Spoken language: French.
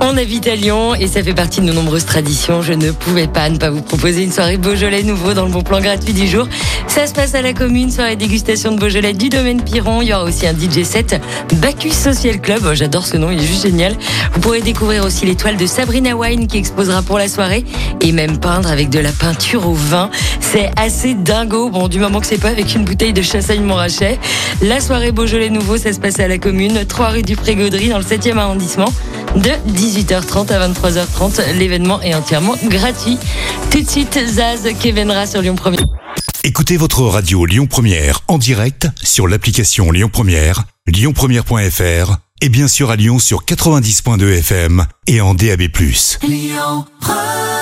On habite à Lyon et ça fait partie de nos nombreuses traditions. Je ne pouvais pas ne pas vous proposer une soirée Beaujolais nouveau dans le bon plan gratuit du jour. Ça se passe à la commune, soirée dégustation de Beaujolais du domaine Piron. Il y aura aussi un DJ set Bacchus Social Club. Oh, J'adore ce nom, il est juste génial. Vous pourrez découvrir aussi l'étoile de Sabrina Wine qui exposera pour la soirée et même peindre avec de la peinture au vin. C'est assez dingo. Bon, du moment que c'est pas avec une bouteille de chassagne Montrachet. La soirée Beaujolais nouveau, ça se passe à la commune, 3 rue du Pré-Gaudry dans le 7e arrondissement de 18h30 à 23h30. L'événement est entièrement gratuit. Tout de suite, Zaz Kevenra sur Lyon 1 Écoutez votre radio Lyon Première en direct sur l'application Lyon Première, lyonpremière.fr et bien sûr à Lyon sur 90.2 FM et en DAB+. Lyon Première